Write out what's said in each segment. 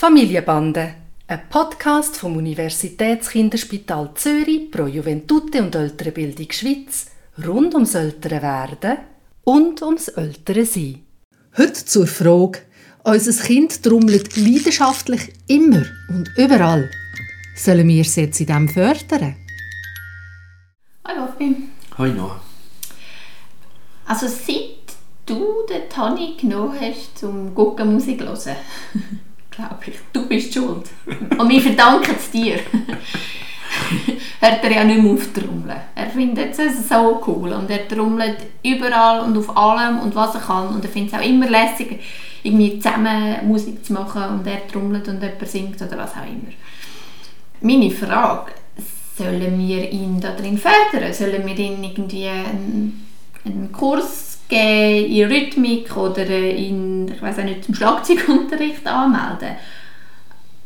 Familienbande, ein Podcast vom Universitätskinderspital Zürich pro Juventute und ältere Bildung Schweiz rund ums ältere Werden und ums ältere Sein. Heute zur Frage, unser Kind trommelt leidenschaftlich immer und überall. Sollen wir es jetzt in dem fördern? Hallo Fim. Hi Noah. Also seit du den Tani genommen hast, zum Gucken Musik hören, glaube ich, du bist schuld. Und wir verdanken es dir. hört er ja nicht mehr auf trommeln. Er findet es so cool und er trommelt überall und auf allem und was er kann und er findet es auch immer lässig, irgendwie zusammen Musik zu machen und er trommelt und jemand singt oder was auch immer. Meine Frage, sollen wir ihn da drin fördern? Sollen wir ihn irgendwie einen, einen Kurs geben in Rhythmik oder in, ich weiß nicht, zum Schlagzeugunterricht anmelden?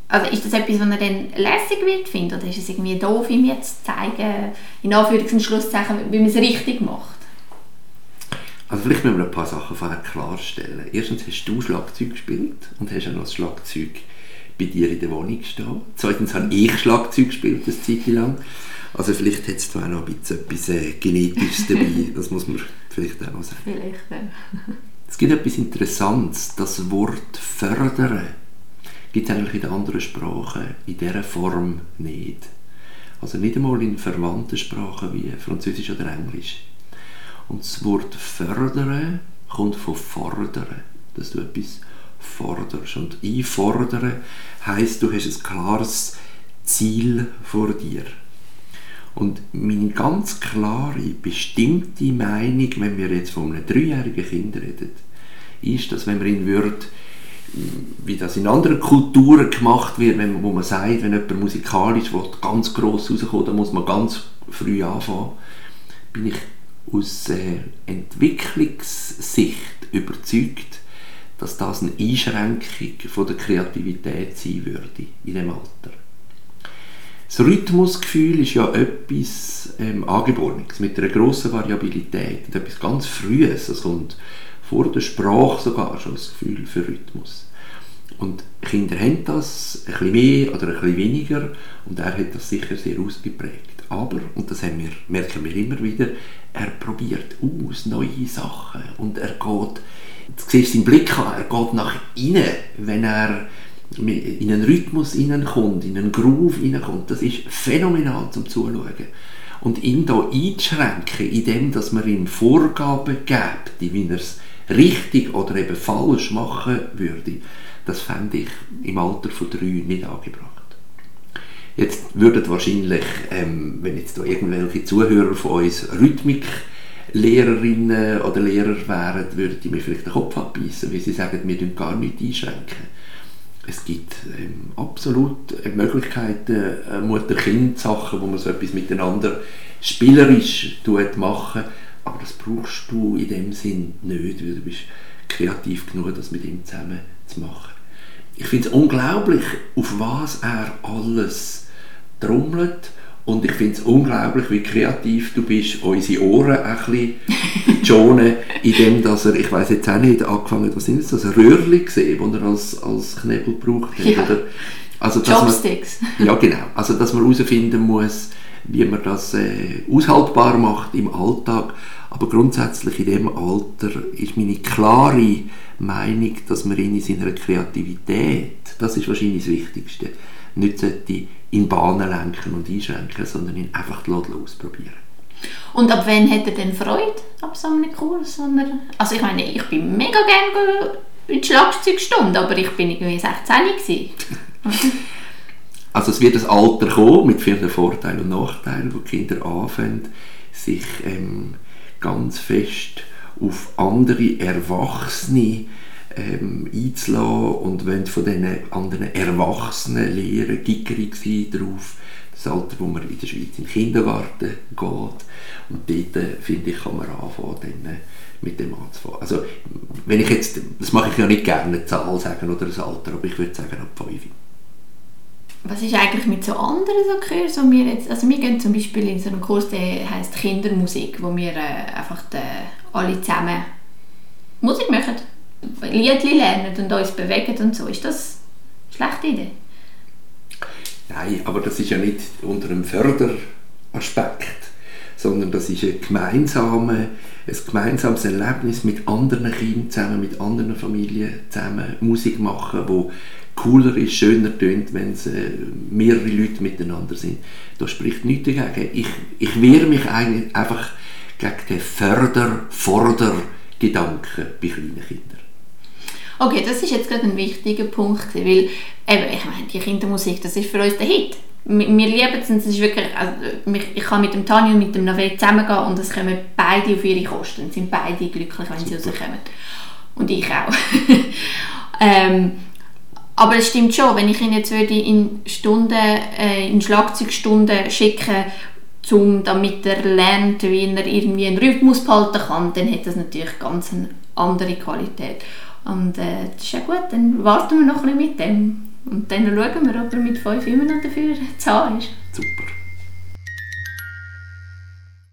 Also ist das etwas, was er dann lässig wird findet oder ist es irgendwie doof, ihm jetzt zu zeigen, in Anführungs- und Schlusszeichen, wie man es richtig macht? Also vielleicht müssen wir ein paar Sachen vorher klarstellen. Erstens hast du Schlagzeug gespielt und hast auch noch das Schlagzeug bei dir in der Wohnung stehen. Zweitens habe ich Schlagzeug gespielt, eine Zeit lang. Also vielleicht hat es da auch noch ein bisschen etwas äh, Genetisches dabei, das muss man vielleicht auch noch sagen. Vielleicht, ja. Es gibt etwas Interessantes, das Wort «fördern» gibt es eigentlich in anderen Sprachen in dieser Form nicht. Also nicht einmal in verwandten Sprachen wie Französisch oder Englisch. Und das Wort fördern kommt von fordern, dass du etwas forderst. Und einfordern heisst, du hast ein klares Ziel vor dir. Und meine ganz klare, bestimmte Meinung, wenn wir jetzt von einem dreijährigen Kind reden, ist, dass wenn man ihn würde wie das in anderen Kulturen gemacht wird, wenn, wo man sagt, wenn jemand musikalisch will, ganz gross rauskommt, dann muss man ganz früh anfangen, bin ich aus äh, Entwicklungssicht überzeugt, dass das eine Einschränkung von der Kreativität sein würde in dem Alter. Das Rhythmusgefühl ist ja etwas ähm, Angeborenes, mit einer grossen Variabilität und etwas ganz Frühes. Es kommt vor der Sprache sogar schon das Gefühl für Rhythmus. Und Kinder haben das ein bisschen mehr oder ein bisschen weniger und er hat das sicher sehr ausgeprägt. Aber, und das wir, merken wir immer wieder, er probiert aus neue Sachen und er geht, du siehst seinen Blick an, er geht nach innen, wenn er in einen Rhythmus hineinkommt, in einen Groove hineinkommt. Das ist phänomenal zum Zuschauen. Und ihn da einzuschränken, indem dass man ihm Vorgaben gibt, wie er es richtig oder eben falsch machen würde, das fände ich im Alter von drei nicht angebracht. Jetzt würden wahrscheinlich, ähm, wenn jetzt da irgendwelche Zuhörer von uns Rhythmiklehrerinnen oder Lehrer wären, würden die mir vielleicht den Kopf abbeißen, weil sie sagen, wir dürfen gar nichts einschränken. Es gibt ähm, absolut äh, Möglichkeiten, äh, Mutter-Kind-Sachen, wo man so etwas miteinander spielerisch machen aber das brauchst du in dem Sinn nicht, weil du bist kreativ genug, das mit ihm zusammen zu machen. Ich finde es unglaublich, auf was er alles trommelt und ich finde es unglaublich, wie kreativ du bist, unsere Ohren ein bisschen zu schonen, indem dass er, ich weiß jetzt auch nicht, angefangen was sind das, ein Röhrchen gesehen, das er als, als Knebel braucht hat, Ja. oder? Also, Chopsticks. Man, ja, genau. Also, dass man herausfinden muss, wie man das äh, aushaltbar macht im Alltag. Aber grundsätzlich in dem Alter ist meine klare Meinung, dass man ihn in seiner Kreativität, das ist wahrscheinlich das Wichtigste, nicht in Bahnen lenken und einschränken, sondern ihn einfach ausprobieren. Und ab wann hat er denn Freude ab so einem Kurs? Also ich meine, ich bin mega gerne in die Schlagzeugstunde, aber ich bin irgendwie 16 gewesen. Also es wird ein Alter kommen mit vielen Vorteilen und Nachteilen, wo die Kinder anfangen, sich ähm, ganz fest auf andere Erwachsene ähm, einzulassen und wollen von diesen anderen Erwachsenen lernen, gickerig sein drauf. Das Alter, wo man in der Schweiz im Kindergarten geht. Und dort, äh, finde ich, kann man anfangen, dann, äh, mit dem anzufangen. Also, wenn ich jetzt, das mache ich ja nicht gerne, eine Zahl sagen oder ein Alter, aber ich würde sagen ab 5. Was ist eigentlich mit so anderen so Kursen, wo wir jetzt, also wir gehen zum Beispiel in so einen Kurs, der heißt Kindermusik, wo wir äh, einfach de, alle zusammen Musik machen, Liedli lernen und uns bewegen und so. Ist das, Schlechte Idee. Nein, aber das ist ja nicht unter einem Förderaspekt, sondern das ist ein, gemeinsame, ein gemeinsames Erlebnis mit anderen Kindern zusammen, mit anderen Familien zusammen, Musik machen, wo cooler ist, schöner tönt, wenn es äh, mehrere Leute miteinander sind. Da spricht nichts dagegen. Ich, ich wehre mich eigentlich einfach gegen den Förder-Forder-Gedanken bei kleinen Kindern. Okay, das ist jetzt gerade ein wichtiger Punkt, weil eben, ich meine, die Kindermusik, das ist für uns der Hit. Wir, wir lieben es und es ist wirklich, also, ich kann mit dem Tanja und mit dem Nave zusammengehen und es kommen beide auf ihre Kosten, sind beide glücklich, wenn sie rauskommen. Und ich auch. ähm, aber es stimmt schon, wenn ich ihn jetzt würde in Stunden, äh, in Schlagzeugstunden schicken, zum, damit er lernt, wie er irgendwie einen Rhythmus behalten kann, dann hat das natürlich ganz eine andere Qualität. Und äh, das ist ja gut, dann warten wir noch ein bisschen mit dem. Und dann schauen wir, ob er mit fünf immer noch dafür zu haben ist. Super.